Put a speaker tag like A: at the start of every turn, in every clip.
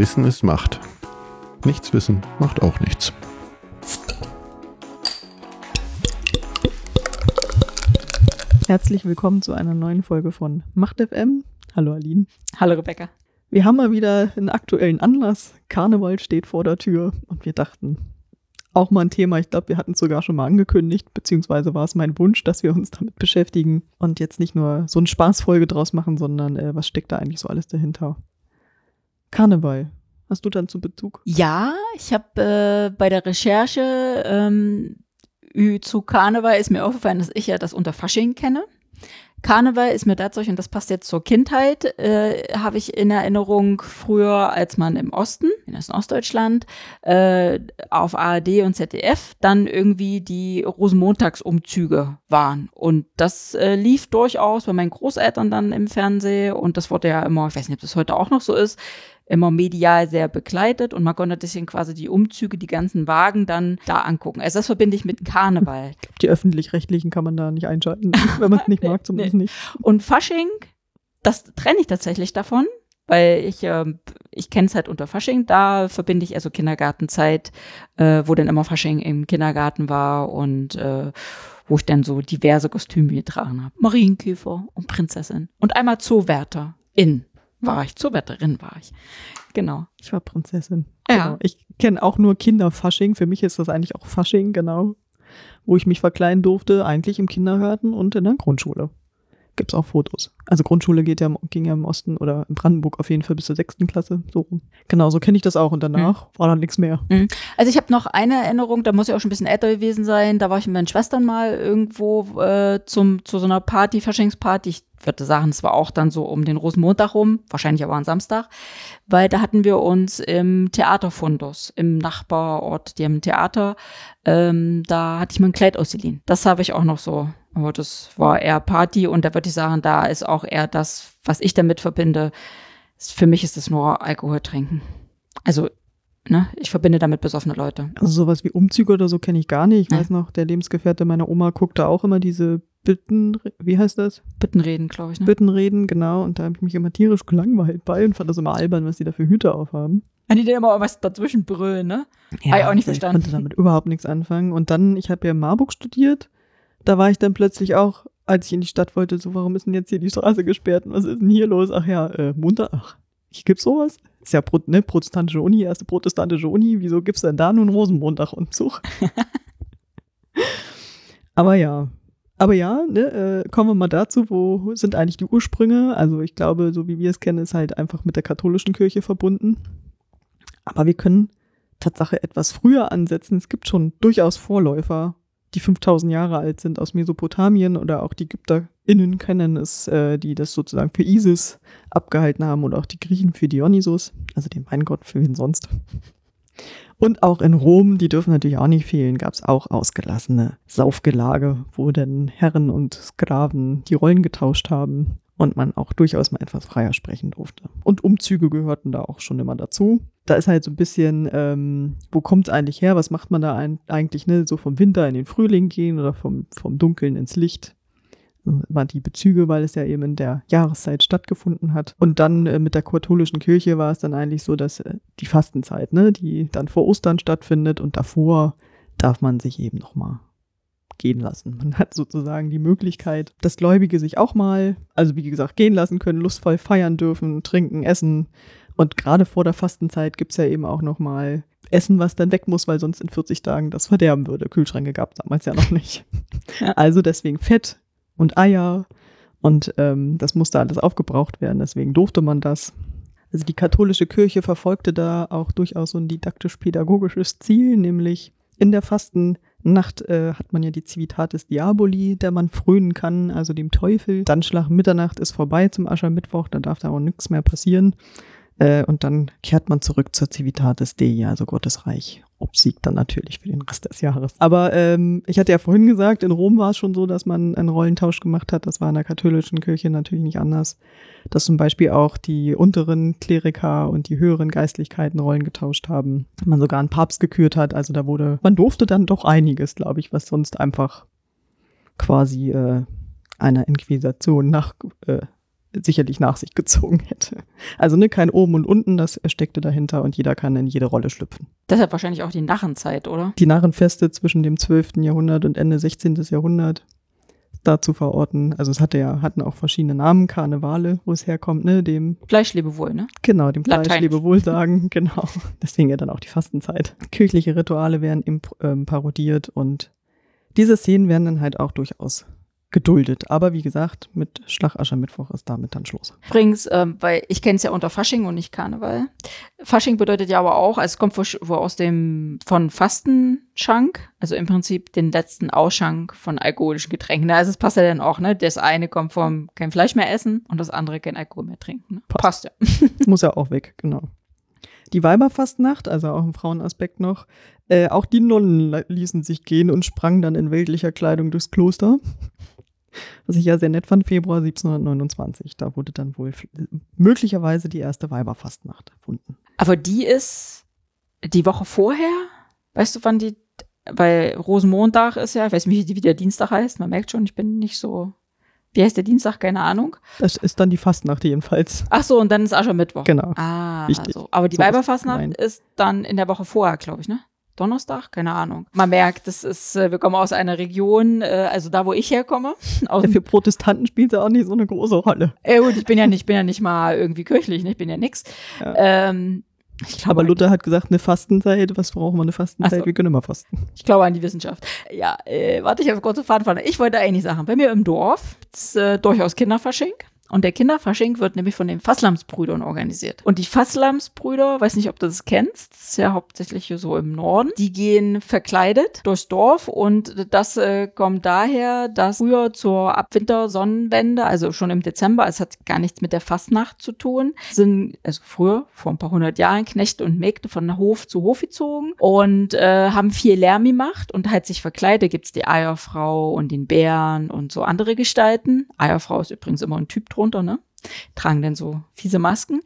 A: Wissen ist Macht. Nichts wissen macht auch nichts.
B: Herzlich willkommen zu einer neuen Folge von Macht FM. Hallo Aline.
C: Hallo Rebecca.
B: Wir haben mal wieder einen aktuellen Anlass. Karneval steht vor der Tür und wir dachten, auch mal ein Thema. Ich glaube, wir hatten es sogar schon mal angekündigt, beziehungsweise war es mein Wunsch, dass wir uns damit beschäftigen und jetzt nicht nur so eine Spaßfolge draus machen, sondern äh, was steckt da eigentlich so alles dahinter? Karneval. Hast du dann zu Bezug?
C: Ja, ich habe äh, bei der Recherche ähm, zu Karneval ist mir aufgefallen, dass ich ja das unter Fasching kenne. Karneval ist mir tatsächlich, und das passt jetzt zur Kindheit, äh, habe ich in Erinnerung früher, als man im Osten, in Ostdeutschland, äh, auf ARD und ZDF dann irgendwie die Rosenmontagsumzüge waren. Und das äh, lief durchaus bei meinen Großeltern dann im Fernsehen und das wurde ja immer, ich weiß nicht, ob das heute auch noch so ist, immer medial sehr begleitet und man konnte sich quasi die Umzüge, die ganzen Wagen dann da angucken. Also das verbinde ich mit Karneval.
B: Die öffentlich-rechtlichen kann man da nicht einschalten, wenn man es nicht mag, zumindest nee. nicht.
C: Und Fasching, das trenne ich tatsächlich davon, weil ich, äh, ich kenne es halt unter Fasching, da verbinde ich also Kindergartenzeit, äh, wo dann immer Fasching im Kindergarten war und äh, wo ich dann so diverse Kostüme getragen habe. Marienkäfer und Prinzessin. Und einmal Zoowärter in war ich, Zoowärterin war ich. Genau.
B: Ich war Prinzessin.
C: Ja.
B: Genau. Ich kenne auch nur Kinderfasching. Für mich ist das eigentlich auch Fasching, genau. Wo ich mich verkleiden durfte, eigentlich im Kindergarten und in der Grundschule gibt es auch Fotos. Also Grundschule geht ja, ging ja im Osten oder in Brandenburg auf jeden Fall bis zur sechsten Klasse. So Genau, so kenne ich das auch. Und danach mhm. war dann nichts mehr.
C: Mhm. Also ich habe noch eine Erinnerung, da muss ich auch schon ein bisschen älter gewesen sein. Da war ich mit meinen Schwestern mal irgendwo äh, zum, zu so einer Party, Faschingsparty. Ich würde sagen, es war auch dann so um den Rosenmontag rum, wahrscheinlich aber am Samstag, weil da hatten wir uns im Theaterfundus, im Nachbarort, die haben ein Theater, ähm, da hatte ich mir ein Kleid ausgeliehen. Das habe ich auch noch so aber das war eher Party und da würde ich sagen, da ist auch eher das, was ich damit verbinde. Für mich ist das nur Alkohol trinken. Also, ne, ich verbinde damit besoffene Leute.
B: Also sowas wie Umzüge oder so kenne ich gar nicht. Ich weiß noch, der Lebensgefährte meiner Oma guckte auch immer diese Bitten, wie heißt das?
C: Bittenreden, glaube ich. Ne?
B: Bittenreden, genau. Und da habe ich mich immer tierisch gelangweilt bei und fand das immer albern, was die da für Hüte aufhaben.
C: Ja, die dann immer was dazwischen brüllen, ne? Ja, habe ich auch nicht verstanden.
B: Ich konnte damit überhaupt nichts anfangen. Und dann, ich habe ja in Marburg studiert da war ich dann plötzlich auch, als ich in die Stadt wollte, so, warum ist denn jetzt hier die Straße gesperrt und was ist denn hier los? Ach ja, äh, munter, ach, hier gibt's sowas? Ist ja Pro, ne, protestantische Uni, erste protestantische Uni, wieso gibt's denn da nun Rosenmontag-Umzug? Aber ja, aber ja, ne, äh, kommen wir mal dazu, wo sind eigentlich die Ursprünge? Also ich glaube, so wie wir es kennen, ist halt einfach mit der katholischen Kirche verbunden. Aber wir können Tatsache etwas früher ansetzen. Es gibt schon durchaus Vorläufer die 5000 Jahre alt sind aus Mesopotamien oder auch die EgypterInnen kennen es, äh, die das sozusagen für Isis abgehalten haben oder auch die Griechen für Dionysos, also den Weingott für wen sonst. Und auch in Rom, die dürfen natürlich auch nicht fehlen, gab es auch ausgelassene Saufgelage, wo dann Herren und Sklaven die Rollen getauscht haben und man auch durchaus mal etwas freier sprechen durfte. Und Umzüge gehörten da auch schon immer dazu. Da ist halt so ein bisschen, ähm, wo kommt es eigentlich her? Was macht man da ein, eigentlich, ne? So vom Winter in den Frühling gehen oder vom, vom Dunkeln ins Licht? waren die Bezüge, weil es ja eben in der Jahreszeit stattgefunden hat. Und dann äh, mit der katholischen Kirche war es dann eigentlich so, dass äh, die Fastenzeit, ne, die dann vor Ostern stattfindet und davor darf man sich eben nochmal gehen lassen. Man hat sozusagen die Möglichkeit, dass Gläubige sich auch mal, also wie gesagt, gehen lassen können, lustvoll feiern dürfen, trinken, essen. Und gerade vor der Fastenzeit gibt es ja eben auch noch mal Essen, was dann weg muss, weil sonst in 40 Tagen das verderben würde. Kühlschränke gab es damals ja noch nicht. Also deswegen Fett und Eier und ähm, das musste alles aufgebraucht werden. Deswegen durfte man das. Also die katholische Kirche verfolgte da auch durchaus so ein didaktisch-pädagogisches Ziel, nämlich in der Fasten Nacht äh, hat man ja die Civitatis Diaboli, der man frönen kann, also dem Teufel. Dann Schlag Mitternacht ist vorbei zum Aschermittwoch, da darf da auch nichts mehr passieren. Äh, und dann kehrt man zurück zur Civitatis Dei, also Gottes Reich. Obsiegt dann natürlich für den Rest des Jahres. Aber ähm, ich hatte ja vorhin gesagt, in Rom war es schon so, dass man einen Rollentausch gemacht hat. Das war in der katholischen Kirche natürlich nicht anders. Dass zum Beispiel auch die unteren Kleriker und die höheren Geistlichkeiten Rollen getauscht haben. Man sogar einen Papst gekürt hat. Also da wurde, man durfte dann doch einiges, glaube ich, was sonst einfach quasi äh, einer Inquisition nach äh, sicherlich nach sich gezogen hätte. Also ne, kein oben und unten, das steckte dahinter und jeder kann in jede Rolle schlüpfen.
C: Deshalb wahrscheinlich auch die Narrenzeit, oder?
B: Die Narrenfeste zwischen dem 12. Jahrhundert und Ende 16. Jahrhundert da zu verorten. Also es hatte ja, hatten auch verschiedene Namen, Karnevale, wo es herkommt, ne, dem,
C: Fleischlebewohl, ne?
B: genau, dem. Fleischlebewohl sagen, genau. Deswegen ja dann auch die Fastenzeit. Kirchliche Rituale werden imp- ähm, parodiert und diese Szenen werden dann halt auch durchaus geduldet. Aber wie gesagt, mit Schlagaschermittwoch ist damit dann Schluss.
C: Übrigens, ähm, weil ich kenne es ja unter Fasching und nicht Karneval. Fasching bedeutet ja aber auch, also es kommt wohl aus dem von Fastenschank, also im Prinzip den letzten Ausschank von alkoholischen Getränken. Also es passt ja dann auch, ne? Das eine kommt vom kein Fleisch mehr essen und das andere kein Alkohol mehr trinken. Ne?
B: Passt.
C: Passt ja.
B: Muss ja auch weg, genau. Die Weiberfastnacht, also auch ein Frauenaspekt noch, äh, auch die Nonnen ließen sich gehen und sprangen dann in weltlicher Kleidung durchs Kloster. Was ich ja sehr nett fand, Februar 1729. Da wurde dann wohl möglicherweise die erste Weiberfastnacht erfunden.
C: Aber die ist die Woche vorher. Weißt du, wann die, weil Rosenmontag ist ja, ich weiß nicht, wie der Dienstag heißt. Man merkt schon, ich bin nicht so, wie heißt der Dienstag? Keine Ahnung.
B: Das ist dann die Fastnacht jedenfalls.
C: Ach so, und dann ist Aschermittwoch.
B: Genau.
C: Ah,
B: Wichtig.
C: so. Aber die
B: So
C: Weiberfastnacht ist dann in der Woche vorher, glaube ich, ne? Donnerstag? Keine Ahnung. Man merkt, das ist, äh, wir kommen aus einer Region, äh, also da, wo ich herkomme.
B: Ja, für Protestanten spielt er auch nicht so eine große Rolle.
C: äh, gut, ich bin ja nicht, ich bin ja nicht mal irgendwie kirchlich, ne? ich bin ja nix.
B: Ja.
C: Ähm, ich glaube,
B: Aber Luther hat gesagt, eine Fastenzeit, was brauchen wir eine Fastenzeit?
C: So.
B: Wir können immer fasten.
C: Ich glaube an die Wissenschaft. Ja, äh, warte, ich habe kurze Faden von. Ich wollte eigentlich sagen, bei mir im Dorf ist äh, durchaus Kinderfasching. Und der Kinderfasching wird nämlich von den Fasslamsbrüdern organisiert. Und die Fasslamsbrüder, weiß nicht, ob du das kennst, ist ja hauptsächlich so im Norden, die gehen verkleidet durchs Dorf und das äh, kommt daher, dass früher zur Abwintersonnenwende, also schon im Dezember, es hat gar nichts mit der Fastnacht zu tun, sind, also früher, vor ein paar hundert Jahren, Knechte und Mägde von Hof zu Hof gezogen und äh, haben viel Lärm gemacht und halt sich verkleidet. Gibt's die Eierfrau und den Bären und so andere Gestalten. Eierfrau ist übrigens immer ein Typ drunter, ne? Tragen dann so fiese Masken.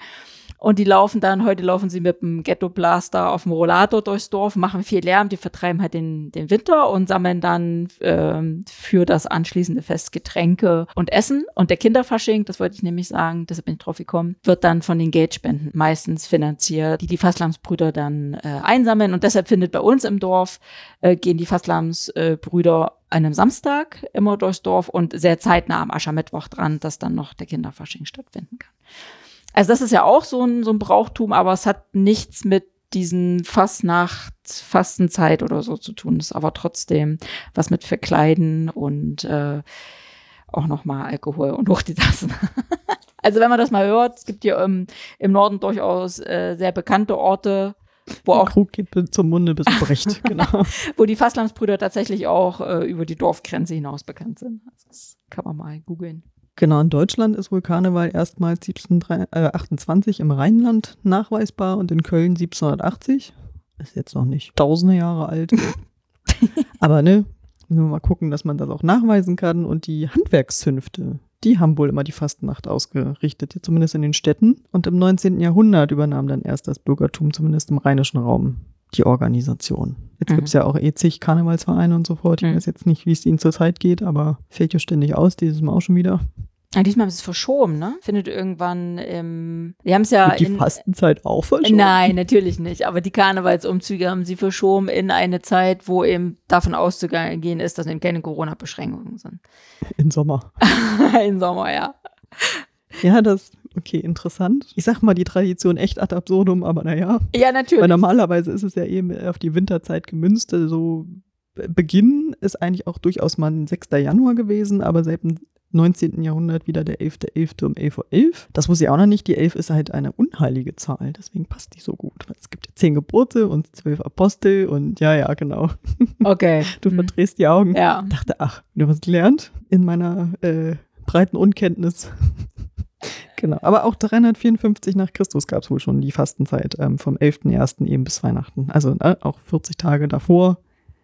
C: Und die laufen dann, heute laufen sie mit dem Ghetto-Blaster auf dem Rollator durchs Dorf, machen viel Lärm, die vertreiben halt den, den Winter und sammeln dann ähm, für das anschließende Fest Getränke und Essen. Und der Kinderfasching, das wollte ich nämlich sagen, deshalb bin ich drauf gekommen, wird dann von den Geldspenden meistens finanziert, die die Fasslamsbrüder dann äh, einsammeln. Und deshalb findet bei uns im Dorf, äh, gehen die Fasslamsbrüder an einem Samstag immer durchs Dorf und sehr zeitnah am Aschermittwoch dran, dass dann noch der Kinderfasching stattfinden kann. Also das ist ja auch so ein, so ein Brauchtum, aber es hat nichts mit diesen Fastnacht, Fastenzeit oder so zu tun. Das ist aber trotzdem was mit Verkleiden und äh, auch nochmal Alkohol und hoch die Tassen. also wenn man das mal hört, es gibt hier im, im Norden durchaus äh, sehr bekannte Orte, wo auch
B: Krug geht zum Munde bis bricht. genau.
C: wo die Fastlandsbrüder tatsächlich auch äh, über die Dorfgrenze hinaus bekannt sind. Das kann man mal googeln.
B: Genau, in Deutschland ist wohl Karneval erstmals 1728 im Rheinland nachweisbar und in Köln 1780. Ist jetzt noch nicht tausende Jahre alt. Aber ne, nur mal gucken, dass man das auch nachweisen kann. Und die Handwerkszünfte, die haben wohl immer die Fastnacht ausgerichtet, zumindest in den Städten. Und im 19. Jahrhundert übernahm dann erst das Bürgertum, zumindest im rheinischen Raum, die Organisation. Jetzt
C: Mhm.
B: gibt's ja auch eh zig Karnevalsvereine und so fort. Ich
C: Mhm.
B: weiß jetzt nicht, wie es ihnen zurzeit geht, aber fällt ja ständig aus, dieses Mal auch schon wieder.
C: Ja, diesmal haben sie es verschoben, ne? Findet irgendwann im. Die haben es ja
B: Wird die
C: in.
B: Fastenzeit auch verschoben?
C: Nein, natürlich nicht. Aber die Karnevalsumzüge haben sie verschoben in eine Zeit, wo eben davon auszugehen ist, dass eben keine Corona-Beschränkungen sind.
B: Im Sommer.
C: Im Sommer, ja.
B: Ja, das, okay, interessant. Ich sag mal die Tradition echt ad absurdum, aber naja.
C: Ja,
B: Weil
C: natürlich.
B: normalerweise ist es ja eben auf die Winterzeit gemünzt. Also Be- Beginn ist eigentlich auch durchaus mal ein 6. Januar gewesen, aber seit dem 19. Jahrhundert wieder der 11.11. um 11.11 Uhr. Das wusste ich auch noch nicht. Die 11 ist halt eine unheilige Zahl, deswegen passt die so gut. Weil Es gibt ja zehn Gebote und zwölf Apostel und ja, ja, genau.
C: Okay.
B: Du
C: Hm.
B: verdrehst die Augen.
C: Ja.
B: dachte, ach, du hast gelernt in meiner äh, breiten Unkenntnis. Genau, aber auch 354 nach Christus gab es wohl schon die Fastenzeit ähm, vom 11.01. eben bis Weihnachten. Also äh, auch 40 Tage davor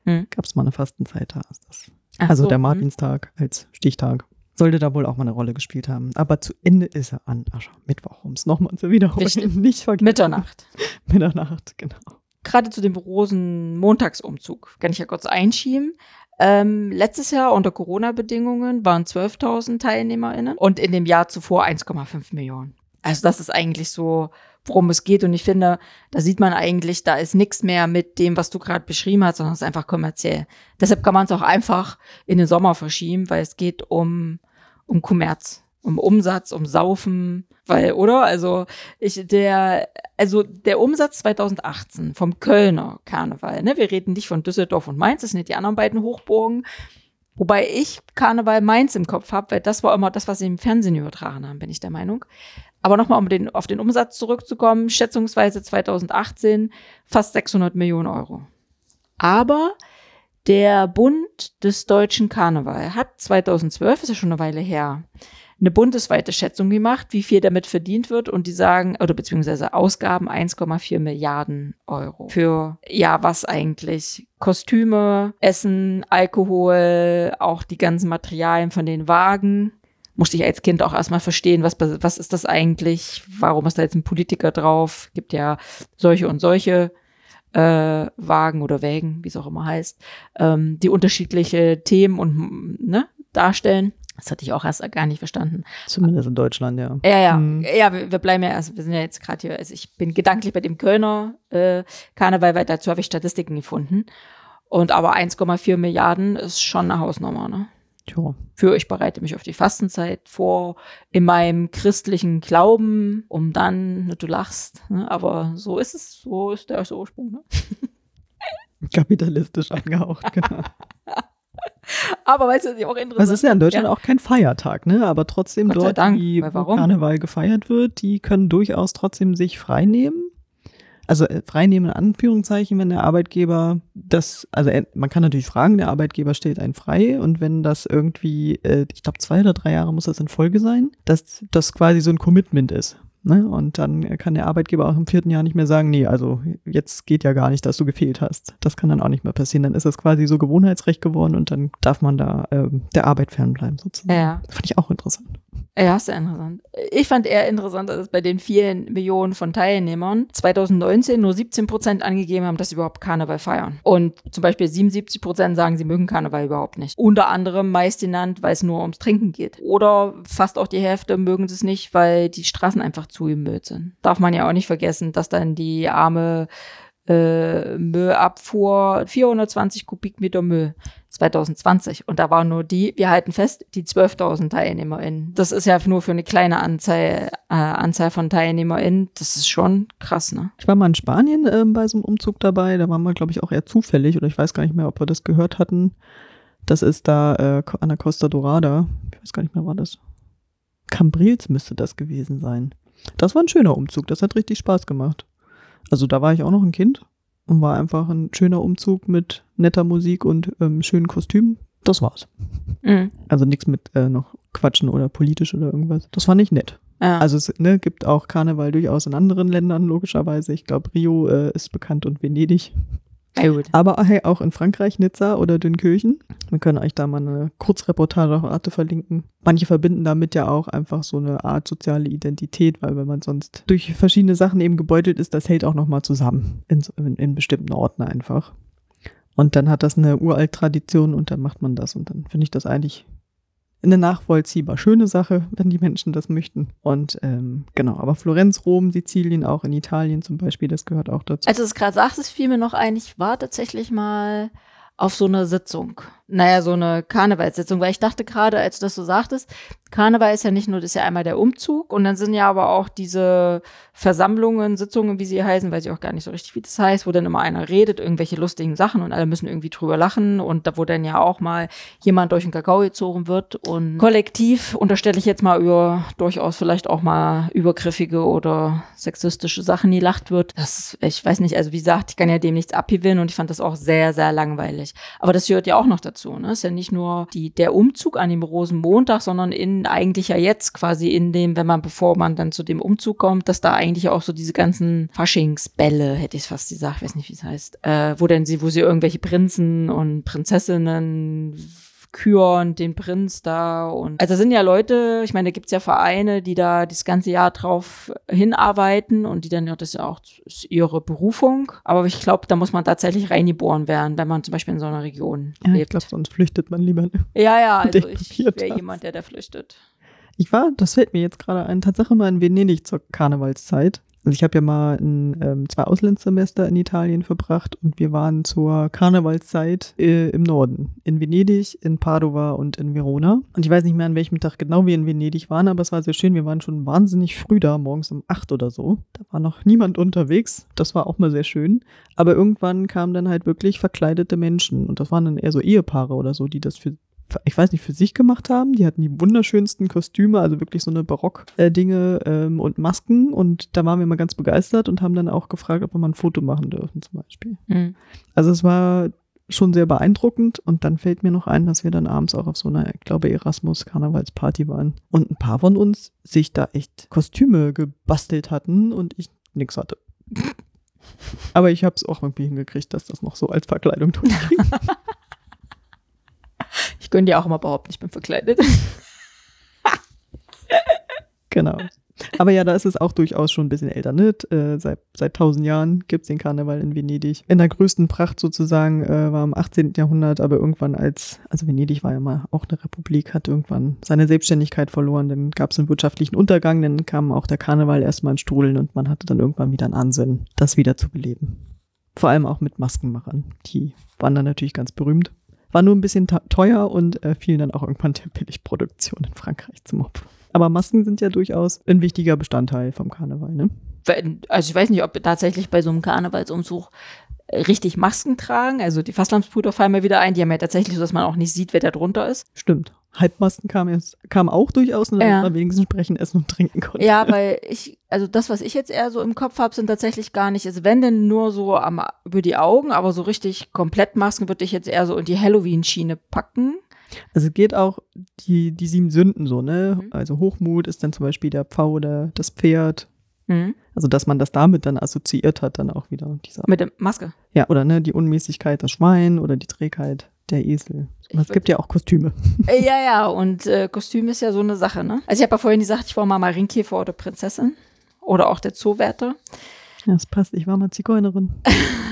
C: Hm.
B: gab es mal eine Fastenzeit. Da ist das.
C: Ach
B: Also
C: so,
B: der
C: hm.
B: Martinstag als Stichtag. Sollte da wohl auch mal eine Rolle gespielt haben. Aber zu Ende ist er an Aschermittwoch, um es nochmal zu wiederholen.
C: Wichtig.
B: Nicht vergessen.
C: Mitternacht.
B: Mitternacht, genau.
C: Gerade zu dem Rosenmontagsumzug kann ich ja kurz einschieben. Ähm, letztes Jahr unter Corona-Bedingungen waren 12.000 TeilnehmerInnen und in dem Jahr zuvor 1,5 Millionen. Also das ist eigentlich so, worum es geht. Und ich finde, da sieht man eigentlich, da ist nichts mehr mit dem, was du gerade beschrieben hast, sondern es ist einfach kommerziell. Deshalb kann man es auch einfach in den Sommer verschieben, weil es geht um, um Kommerz um Umsatz, um Saufen, weil, oder? Also ich, der, also der Umsatz 2018 vom Kölner Karneval, ne? Wir reden nicht von Düsseldorf und Mainz, das sind die anderen beiden Hochburgen. Wobei ich Karneval Mainz im Kopf habe, weil das war immer das, was sie im Fernsehen übertragen haben, bin ich der Meinung. Aber nochmal, um den, auf den Umsatz zurückzukommen, schätzungsweise 2018 fast 600 Millionen Euro. Aber der Bund des Deutschen Karneval hat 2012, ist ja schon eine Weile her, eine bundesweite Schätzung gemacht, wie viel damit verdient wird und die sagen, oder beziehungsweise Ausgaben 1,4 Milliarden Euro für, ja, was eigentlich? Kostüme, Essen, Alkohol, auch die ganzen Materialien von den Wagen. Musste ich als Kind auch erstmal verstehen, was, was ist das eigentlich? Warum ist da jetzt ein Politiker drauf? Gibt ja solche und solche äh, Wagen oder Wägen, wie es auch immer heißt, ähm, die unterschiedliche Themen und ne, darstellen. Das hatte ich auch erst gar nicht verstanden.
B: Zumindest in Deutschland, ja.
C: Ja, ja. Mhm. Ja, wir, wir, bleiben ja, also wir sind ja jetzt gerade hier, also ich bin gedanklich bei dem Kölner äh, Karneval, weil dazu habe ich Statistiken gefunden. Und aber 1,4 Milliarden ist schon eine Hausnummer, ne?
B: Tja.
C: Für ich bereite mich auf die Fastenzeit vor, in meinem christlichen Glauben, um dann, ne, du lachst, ne? aber so ist es, so ist der Ursprung, ne?
B: Kapitalistisch angehaucht, genau.
C: Aber weißt du, was ich auch interessant
B: Das ist ja in Deutschland ja. auch kein Feiertag, ne? Aber trotzdem
C: Gott
B: dort,
C: Dank.
B: die, wo Karneval gefeiert wird, die können durchaus trotzdem sich frei nehmen. Also äh, frei nehmen in Anführungszeichen, wenn der Arbeitgeber das, also äh, man kann natürlich fragen, der Arbeitgeber steht einen frei und wenn das irgendwie, äh, ich glaube zwei oder drei Jahre muss das in Folge sein, dass das quasi so ein Commitment ist. Ne? Und dann kann der Arbeitgeber auch im vierten Jahr nicht mehr sagen, nee, also jetzt geht ja gar nicht, dass du gefehlt hast. Das kann dann auch nicht mehr passieren. Dann ist das quasi so Gewohnheitsrecht geworden und dann darf man da ähm, der Arbeit fernbleiben sozusagen.
C: Ja.
B: Das fand ich auch interessant.
C: Ja, sehr interessant. Ich fand eher interessant, dass bei den vielen Millionen von Teilnehmern 2019 nur 17 Prozent angegeben haben, dass sie überhaupt Karneval feiern. Und zum Beispiel 77 Prozent sagen, sie mögen Karneval überhaupt nicht. Unter anderem meist genannt, weil es nur ums Trinken geht. Oder fast auch die Hälfte mögen es nicht, weil die Straßen einfach zugemüllt sind. Darf man ja auch nicht vergessen, dass dann die arme äh, Müllabfuhr 420 Kubikmeter Müll 2020. Und da waren nur die, wir halten fest, die 12.000 TeilnehmerInnen. Das ist ja nur für eine kleine Anzahl, äh, Anzahl von TeilnehmerInnen. Das ist schon krass, ne?
B: Ich war mal in Spanien äh, bei so einem Umzug dabei. Da waren wir, glaube ich, auch eher zufällig oder ich weiß gar nicht mehr, ob wir das gehört hatten. Das ist da äh, an der Costa Dorada. Ich weiß gar nicht mehr, war das. Cambrils müsste das gewesen sein. Das war ein schöner Umzug. Das hat richtig Spaß gemacht. Also da war ich auch noch ein Kind und war einfach ein schöner Umzug mit netter Musik und ähm, schönen Kostümen. Das war's. Mhm. Also nichts mit äh, noch Quatschen oder politisch oder irgendwas. Das fand ich nett. Ja. Also es ne, gibt auch Karneval durchaus in anderen Ländern, logischerweise. Ich glaube, Rio äh, ist bekannt und Venedig.
C: Gut.
B: Aber hey, auch in Frankreich, Nizza oder Dünkirchen. Wir können euch da mal eine Kurzreportage auf Arte verlinken. Manche verbinden damit ja auch einfach so eine Art soziale Identität, weil wenn man sonst durch verschiedene Sachen eben gebeutelt ist, das hält auch nochmal zusammen in, in, in bestimmten Orten einfach. Und dann hat das eine uralt Tradition und dann macht man das. Und dann finde ich das eigentlich eine nachvollziehbar schöne Sache, wenn die Menschen das möchten. Und ähm, genau, aber Florenz, Rom, Sizilien, auch in Italien zum Beispiel, das gehört auch dazu.
C: Als du es gerade sagst, es fiel mir noch ein, ich war tatsächlich mal auf so einer Sitzung. Naja, so eine Karnevalssitzung, weil ich dachte gerade, als du das so sagtest, Karneval ist ja nicht nur, das ist ja einmal der Umzug und dann sind ja aber auch diese Versammlungen, Sitzungen, wie sie heißen, weiß ich auch gar nicht so richtig, wie das heißt, wo dann immer einer redet, irgendwelche lustigen Sachen und alle müssen irgendwie drüber lachen und da wo dann ja auch mal jemand durch den Kakao gezogen wird und kollektiv unterstelle ich jetzt mal über durchaus vielleicht auch mal übergriffige oder sexistische Sachen gelacht wird. Das, ich weiß nicht, also wie gesagt, ich kann ja dem nichts abgewinnen und ich fand das auch sehr, sehr langweilig. Aber das gehört ja auch noch dazu, ne? Ist ja nicht nur die, der Umzug an dem Rosenmontag, sondern in eigentlich ja jetzt quasi in dem, wenn man, bevor man dann zu dem Umzug kommt, dass da eigentlich auch so diese ganzen Faschingsbälle, hätte ich fast gesagt, weiß nicht, wie es heißt, äh, wo denn sie, wo sie irgendwelche Prinzen und Prinzessinnen küren den Prinz da. Und also sind ja Leute, ich meine, da gibt's ja Vereine, die da das ganze Jahr drauf hinarbeiten und die dann, ja, das ist ja auch ist ihre Berufung. Aber ich glaube, da muss man tatsächlich reingeboren werden, wenn man zum Beispiel in so einer Region
B: Ja, ich
C: lebt.
B: glaube, sonst flüchtet man lieber.
C: ja, ja, also ich wäre jemand, der da flüchtet.
B: Ich war, das fällt mir jetzt gerade ein, Tatsache mal in Venedig zur Karnevalszeit. Also ich habe ja mal ein, ähm, zwei Auslandssemester in Italien verbracht und wir waren zur Karnevalszeit äh, im Norden. In Venedig, in Padova und in Verona. Und ich weiß nicht mehr, an welchem Tag genau wir in Venedig waren, aber es war sehr schön. Wir waren schon wahnsinnig früh da, morgens um acht oder so. Da war noch niemand unterwegs. Das war auch mal sehr schön. Aber irgendwann kamen dann halt wirklich verkleidete Menschen. Und das waren dann eher so Ehepaare oder so, die das für ich weiß nicht, für sich gemacht haben. Die hatten die wunderschönsten Kostüme, also wirklich so eine Barock-Dinge ähm, und Masken. Und da waren wir mal ganz begeistert und haben dann auch gefragt, ob wir mal ein Foto machen dürfen, zum Beispiel.
C: Hm.
B: Also es war schon sehr beeindruckend. Und dann fällt mir noch ein, dass wir dann abends auch auf so einer, ich glaube, Erasmus-Karnevalsparty waren. Und ein paar von uns sich da echt Kostüme gebastelt hatten und ich nix hatte. Aber ich habe es auch irgendwie hingekriegt, dass das noch so als Verkleidung durchging.
C: Ich gönne dir auch immer behaupten, ich bin verkleidet.
B: Genau. Aber ja, da ist es auch durchaus schon ein bisschen älter. Ne? Äh, seit, tausend Jahren gibt es den Karneval in Venedig. In der größten Pracht sozusagen äh, war im 18. Jahrhundert, aber irgendwann als, also Venedig war ja mal auch eine Republik, hat irgendwann seine Selbstständigkeit verloren. Dann gab es einen wirtschaftlichen Untergang, dann kam auch der Karneval erstmal in Strudeln und man hatte dann irgendwann wieder einen Ansinn, das wieder zu beleben. Vor allem auch mit Maskenmachern. Die waren dann natürlich ganz berühmt. War nur ein bisschen teuer und äh, fielen dann auch irgendwann der Billigproduktion in Frankreich zum Opfer. Aber Masken sind ja durchaus ein wichtiger Bestandteil vom Karneval, ne?
C: Also ich weiß nicht, ob wir tatsächlich bei so einem Karnevalsumzug äh, richtig Masken tragen. Also die Fastlamsbrüder fallen mir wieder ein. Die haben ja tatsächlich so, dass man auch nicht sieht, wer da drunter ist.
B: Stimmt. Halbmasken kamen kam auch durchaus, nur
C: Ja.
B: damit man wenigstens sprechen, essen und trinken konnte.
C: Ja, weil ich, also das, was ich jetzt eher so im Kopf habe, sind tatsächlich gar nicht, also wenn denn nur so am, über die Augen, aber so richtig komplett Masken würde ich jetzt eher so in die Halloween-Schiene packen.
B: Also es geht auch die, die sieben Sünden so, ne?
C: Mhm.
B: Also Hochmut ist dann zum Beispiel der Pfau oder das Pferd.
C: Mhm.
B: Also dass man das damit dann assoziiert hat, dann auch wieder. Dieser,
C: Mit der Maske.
B: ja, oder ne, die Unmäßigkeit, das Schwein oder die Trägheit, der Esel. Es gibt ja auch Kostüme.
C: Äh, ja, ja, und äh, Kostüm ist ja so eine Sache, ne? Also ich habe ja vorhin gesagt, ich war mal Marienkäfer oder Prinzessin. Oder auch der Zoowärter.
B: Ja, das passt. Ich war mal Zigeunerin.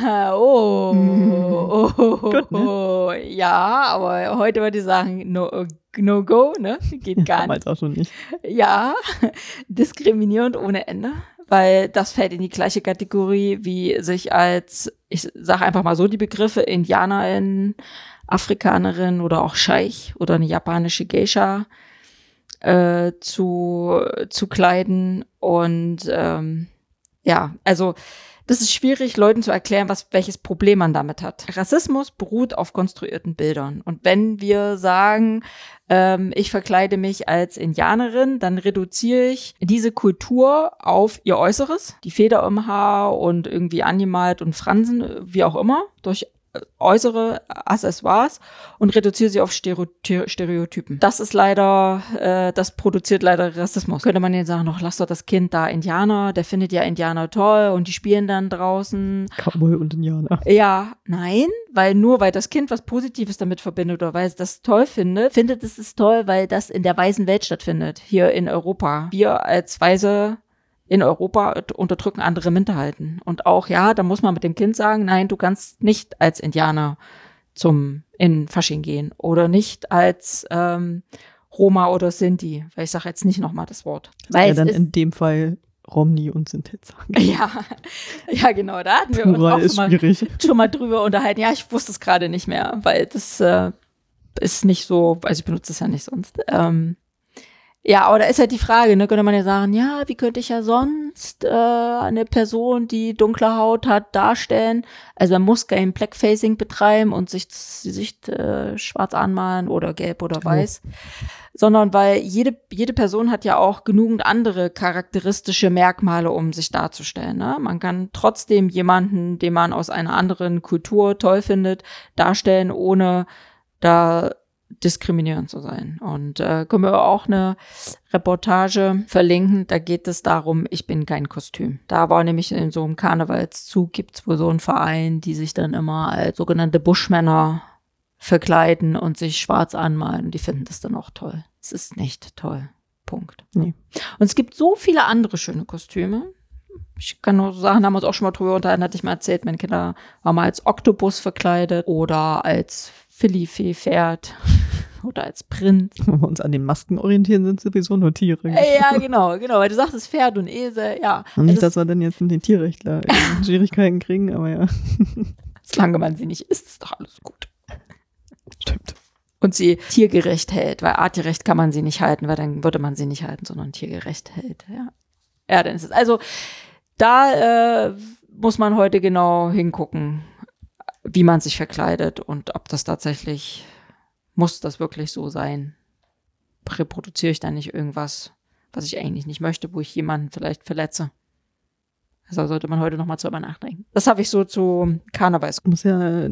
C: Ah, Oh, oh, oh,
B: Gut, ne?
C: oh, ja, aber heute würde ich sagen, no, no go, ne? Geht gar nicht.
B: Damals auch schon nicht.
C: Ja, diskriminierend ohne Ende, weil das fällt in die gleiche Kategorie wie sich als, ich sage einfach mal so die Begriffe, Indianerin, Afrikanerin oder auch Scheich oder eine japanische Geisha äh, zu, zu kleiden. Und ähm, ja, also das ist schwierig, Leuten zu erklären, was, welches Problem man damit hat. Rassismus beruht auf konstruierten Bildern. Und wenn wir sagen, ähm, ich verkleide mich als Indianerin, dann reduziere ich diese Kultur auf ihr Äußeres, die Feder im Haar und irgendwie angemalt und Fransen, wie auch immer, durch äh, äußere Accessoires und reduziere sie auf Stereoty Stereotypen. Das ist leider, äh, das produziert leider Rassismus. Könnte man jetzt sagen, noch lass doch das Kind da Indianer, der findet ja Indianer toll und die spielen dann draußen
B: Cowboy und Indianer.
C: ja, nein, weil nur weil das Kind was Positives damit verbindet oder weil es das toll findet, findet es es toll, weil das in der weißen Welt stattfindet, hier in Europa. Wir als Weise in Europa unterdrücken andere Minderheiten. Und auch, ja, da muss man mit dem Kind sagen, nein, du kannst nicht als Indianer zum in Fasching gehen oder nicht als ähm, Roma oder Sinti, weil ich sage jetzt nicht nochmal das Wort. Weil
B: ja, dann in dem Fall Romney und Sintet sagen.
C: ja, ja, genau, da hatten wir uns auch
B: ist
C: mal schon mal drüber unterhalten. Ja, ich wusste es gerade nicht mehr, weil das äh, ist nicht so, also ich benutze es ja nicht sonst. Ähm, ja, aber da ist halt die Frage, ne, könnte man ja sagen, ja, wie könnte ich ja sonst äh, eine Person, die dunkle Haut hat, darstellen? Also man muss kein Blackfacing betreiben und sich das Gesicht äh, schwarz anmalen oder gelb oder weiß, sondern weil jede, jede Person hat ja auch genügend andere charakteristische Merkmale, um sich darzustellen. Ne? Man kann trotzdem jemanden, den man aus einer anderen Kultur toll findet, darstellen, ohne da diskriminierend zu sein. Und äh, können wir auch eine Reportage verlinken. Da geht es darum, ich bin kein Kostüm. Da war nämlich in so einem Karnevalszug gibt's wohl so einen Verein, die sich dann immer als sogenannte Buschmänner verkleiden und sich schwarz anmalen die finden das dann auch toll. Es ist nicht toll. Punkt.
B: Nee.
C: Und es gibt so viele andere schöne Kostüme. Ich kann nur sagen, haben wir uns auch schon mal drüber unterhalten, hatte ich mal erzählt, meine Kinder waren mal als Oktopus verkleidet oder als Philly-Pferd oder als Prinz.
B: Wenn wir uns an den Masken orientieren, sind sowieso nur Tiere.
C: Äh, ja, genau, genau. Weil du sagtest Pferd und Esel, ja.
B: Und nicht,
C: Also
B: dass wir dann jetzt mit den Tierrechtler Schwierigkeiten kriegen, aber ja.
C: solange man sie nicht isst, ist doch alles gut.
B: Stimmt.
C: Und sie tiergerecht hält, weil artgerecht kann man sie nicht halten, weil dann würde man sie nicht halten, sondern tiergerecht hält, ja. Ja, dann ist es. Also da äh, muss man heute genau hingucken, wie man sich verkleidet und ob das tatsächlich, muss das wirklich so sein? Reproduziere ich da nicht irgendwas, was ich eigentlich nicht möchte, wo ich jemanden vielleicht verletze? Also sollte man heute nochmal drüber nachdenken. Das habe ich so zu Karnevals.
B: Muss ja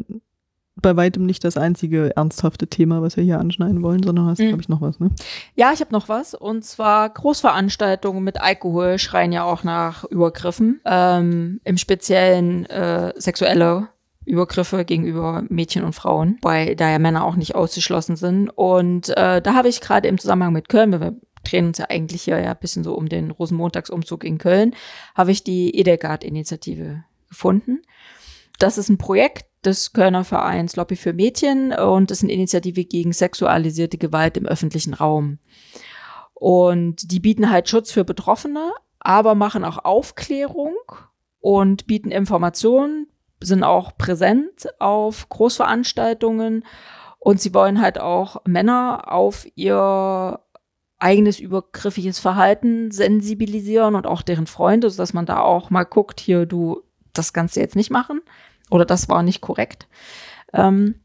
B: bei weitem nicht das einzige ernsthafte Thema, was wir hier anschneiden wollen, sondern hast,
C: Mhm.
B: glaube ich, noch was, ne?
C: Ja, ich habe noch was. Und zwar Großveranstaltungen mit Alkohol schreien ja auch nach Übergriffen. Ähm, Im Speziellen äh, sexuelle Übergriffe gegenüber Mädchen und Frauen, weil da ja Männer auch nicht ausgeschlossen sind. Und äh, da habe ich gerade im Zusammenhang mit Köln, wir drehen uns ja eigentlich hier ja ein bisschen so um den Rosenmontagsumzug in Köln, habe ich die Edelgard-Initiative gefunden. Das ist ein Projekt des Kölner Vereins Lobby für Mädchen und ist eine Initiative gegen sexualisierte Gewalt im öffentlichen Raum. Und die bieten halt Schutz für Betroffene, aber machen auch Aufklärung und bieten Informationen, sind auch präsent auf Großveranstaltungen und sie wollen halt auch Männer auf ihr eigenes übergriffiges Verhalten sensibilisieren und auch deren Freunde, sodass man da auch mal guckt, hier, du, das kannst du jetzt nicht machen oder das war nicht korrekt. Ähm,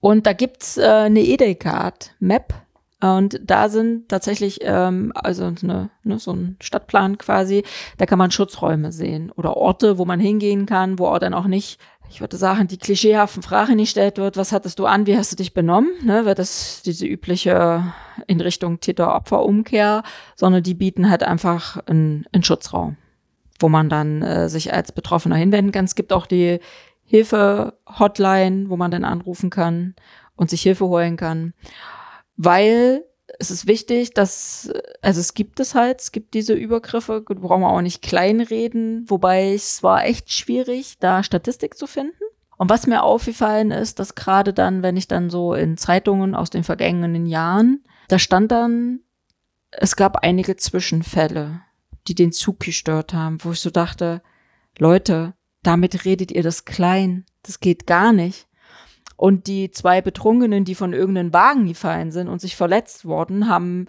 C: und da gibt's äh, eine Edelcard-Map und da sind tatsächlich, ähm, also eine, ne, so ein Stadtplan quasi, da kann man Schutzräume sehen oder Orte, wo man hingehen kann, wo auch dann auch nicht, ich würde sagen, die klischeehaften Fragen nicht stellt wird, was hattest du an, wie hast du dich benommen, ne, weil das diese übliche in Richtung Täter-Opfer-Umkehr, sondern die bieten halt einfach einen, einen Schutzraum, wo man dann äh, sich als Betroffener hinwenden kann. Es gibt auch die Hilfe-Hotline, wo man dann anrufen kann und sich Hilfe holen kann weil es ist wichtig, dass, also es gibt es halt, es gibt diese Übergriffe, brauchen wir auch nicht kleinreden, wobei es war echt schwierig, da Statistik zu finden. Und was mir aufgefallen ist, dass gerade dann, wenn ich dann so in Zeitungen aus den vergangenen Jahren, da stand dann, es gab einige Zwischenfälle, die den Zug gestört haben, wo ich so dachte, Leute, damit redet ihr das klein, das geht gar nicht. Und die zwei Betrunkenen, die von irgendeinem Wagen gefallen sind und sich verletzt wurden, haben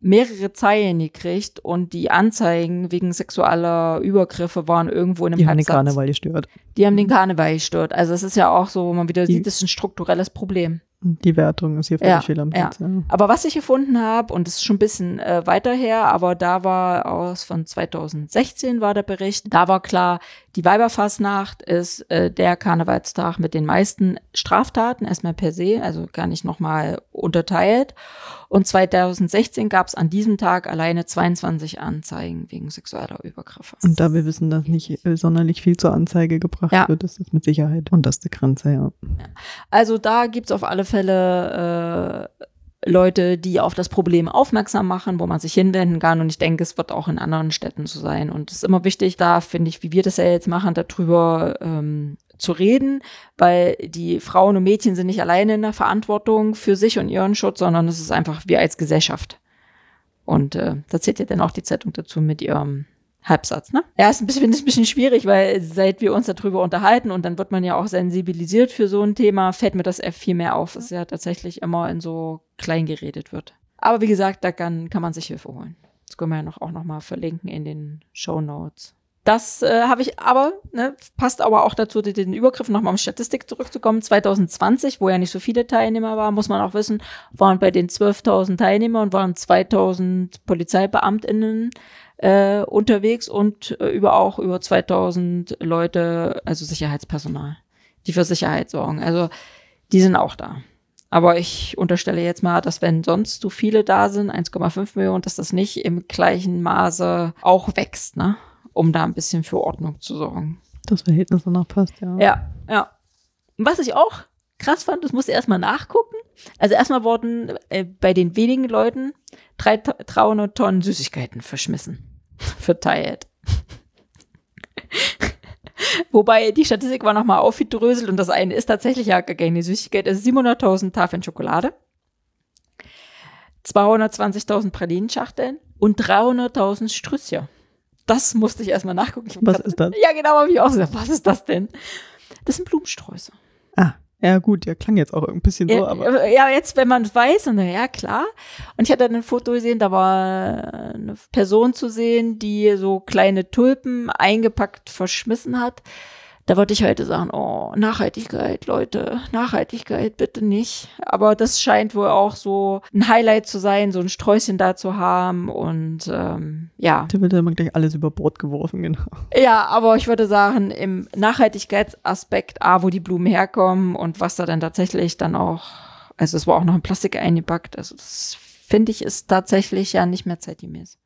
C: mehrere Zeilen gekriegt und die Anzeigen wegen sexueller Übergriffe waren irgendwo in einem
B: Die haben den. Karneval gestört.
C: Die haben den Karneval gestört. Also es ist ja auch so, wo man wieder
B: Die-
C: sieht, das ist ein strukturelles Problem.
B: Die Wertung ist hier völlig
C: Ja,
B: fehl am. Platz. Ja.
C: Aber was ich gefunden habe, und das ist schon ein bisschen äh, weiter her, aber da war aus von 2016 war der Bericht, da war klar, die Weiberfassnacht ist äh, der Karnevalstag mit den meisten Straftaten, erstmal per se, also gar nicht nochmal unterteilt. Und 2016 gab es an diesem Tag alleine 22 Anzeigen wegen sexueller Übergriffe.
B: Und da wir wissen, dass nicht äh, sonderlich viel zur Anzeige gebracht
C: Ja.
B: wird, ist das mit Sicherheit. Und das ist die Grenze, ja.
C: Also da gibt's auf alle Fälle äh, Leute, die auf das Problem aufmerksam machen, wo man sich hinwenden kann. Und ich denke, es wird auch in anderen Städten so sein. Und es ist immer wichtig, da finde ich, wie wir das ja jetzt machen, darüber ähm, zu reden, weil die Frauen und Mädchen sind nicht alleine in der Verantwortung für sich und ihren Schutz, sondern es ist einfach wir als Gesellschaft. Und äh, da zählt ja dann auch die Zeitung dazu mit ihrem Halbsatz, ne? Ja, ist ein bisschen, ist ein bisschen schwierig, weil seit wir uns darüber unterhalten und dann wird man ja auch sensibilisiert für so ein Thema, fällt mir das viel mehr auf, dass ja tatsächlich immer in so klein geredet wird. Aber wie gesagt, da kann, kann man sich Hilfe holen. Das können wir ja noch, auch noch mal verlinken in den Show Notes. Das äh, habe ich aber, ne, passt aber auch dazu, den Übergriff nochmal um Statistik zurückzukommen. 2020, wo ja nicht so viele Teilnehmer waren, muss man auch wissen, waren bei den 12.000 Teilnehmern waren 2.000 PolizeibeamtInnen äh, unterwegs und äh, über auch über 2.000 Leute, also Sicherheitspersonal, die für Sicherheit sorgen. Also die sind auch da. Aber ich unterstelle jetzt mal, dass wenn sonst so viele da sind, 1,5 Millionen, dass das nicht im gleichen Maße auch wächst, ne? Um da ein bisschen für Ordnung zu sorgen.
B: Das Verhältnis danach passt, ja.
C: Ja, ja. Was ich auch krass fand, das musste erstmal nachgucken. Also erstmal wurden äh, bei den wenigen Leuten drei, 300 Tonnen Süßigkeiten verschmissen, verteilt. Wobei die Statistik war nochmal aufgedröselt und das eine ist tatsächlich ja gar keine Süßigkeit. Es ist 700.000 Tafeln Schokolade, 220.000 Pralinenschachteln und 300.000 Strüsschen. Das musste ich erstmal nachgucken. Ich
B: Was
C: grad-
B: ist das?
C: Ja, genau, habe ich auch gesagt. Was ist das denn? Das sind Blumensträuße.
B: Ja gut, der klang jetzt auch ein bisschen so, aber
C: ja, jetzt, wenn man es weiß, und ja, klar. Und ich hatte dann ein Foto gesehen, da war eine Person zu sehen, die so kleine Tulpen eingepackt verschmissen hat. Da wollte ich heute sagen, oh, Nachhaltigkeit, Leute, Nachhaltigkeit, bitte nicht. Aber das scheint wohl auch so ein Highlight zu sein, so ein Sträußchen da zu haben. Und ähm, ja,
B: da wird dann immer gleich alles über Bord geworfen, genau.
C: ja, aber ich würde sagen, im Nachhaltigkeitsaspekt, A, wo die Blumen herkommen und was da dann tatsächlich dann auch, also es war auch noch in Plastik eingepackt, also das finde ich ist tatsächlich ja nicht mehr zeitgemäß.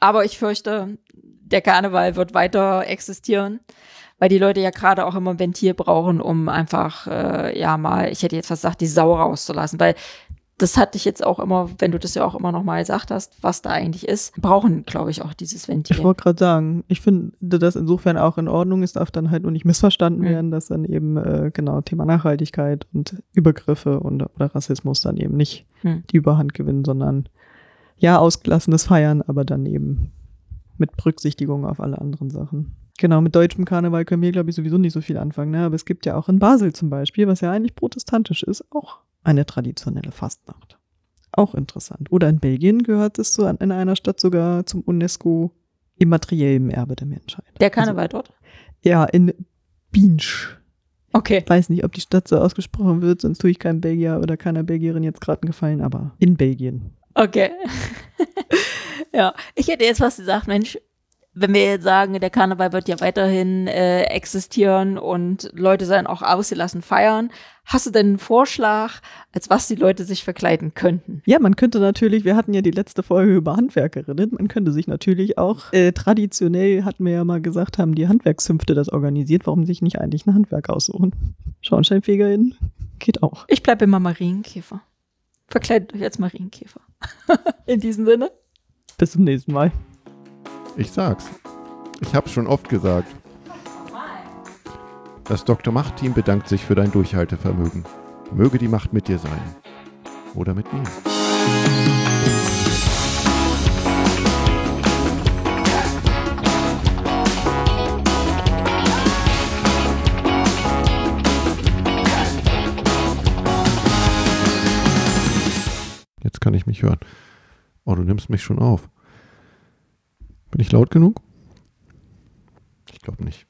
C: Aber ich fürchte, der Karneval wird weiter existieren, weil die Leute ja gerade auch immer ein Ventil brauchen, um einfach, äh, ja mal, ich hätte jetzt fast gesagt, die Sau rauszulassen, weil das hatte ich jetzt auch immer, wenn du das ja auch immer noch mal gesagt hast, was da eigentlich ist, brauchen, glaube ich, auch dieses Ventil.
B: Ich wollte gerade sagen, ich finde das insofern auch in Ordnung. Es darf dann halt nur nicht missverstanden
C: Mhm.
B: werden, dass dann eben äh, genau Thema Nachhaltigkeit und Übergriffe und oder Rassismus dann eben nicht
C: Mhm.
B: die Überhand gewinnen, sondern ja ausgelassenes Feiern, aber dann eben mit Berücksichtigung auf alle anderen Sachen. Genau, mit deutschem Karneval können wir, glaube ich, sowieso nicht so viel anfangen. Ne? Aber es gibt ja auch in Basel zum Beispiel, was ja eigentlich protestantisch ist, auch eine traditionelle Fastnacht. Auch interessant. Oder in Belgien gehört es zu, in einer Stadt sogar zum UNESCO immateriellen Erbe der Menschheit.
C: Der Karneval dort?
B: Also, ja, in Binsch.
C: Okay.
B: Weiß nicht, ob die Stadt so ausgesprochen wird, sonst tue ich keinem Belgier oder keiner Belgierin jetzt gerade einen Gefallen, aber in Belgien.
C: Okay. ja, ich hätte jetzt fast gesagt, Mensch, wenn wir jetzt sagen, der Karneval wird ja weiterhin äh, existieren und Leute sollen auch ausgelassen feiern, hast du denn einen Vorschlag, als was die Leute sich verkleiden könnten?
B: Ja, man könnte natürlich, wir hatten ja die letzte Folge über Handwerkerinnen, man könnte sich natürlich auch, äh, traditionell hatten wir ja mal gesagt, haben die Handwerkszünfte das organisiert, warum sich nicht eigentlich ein Handwerk aussuchen? Schornsteinfegerin geht auch.
C: Ich bleibe immer Marienkäfer. Verkleidet euch als Marienkäfer. In diesem Sinne.
B: Bis zum nächsten Mal.
A: Ich sag's. Ich hab's schon oft gesagt. Das Dr. Macht-Team bedankt sich für dein Durchhaltevermögen. Möge die Macht mit dir sein. Oder mit mir. Jetzt kann ich mich hören. Oh, du nimmst mich schon auf. Bin ich laut genug? Ich glaube nicht.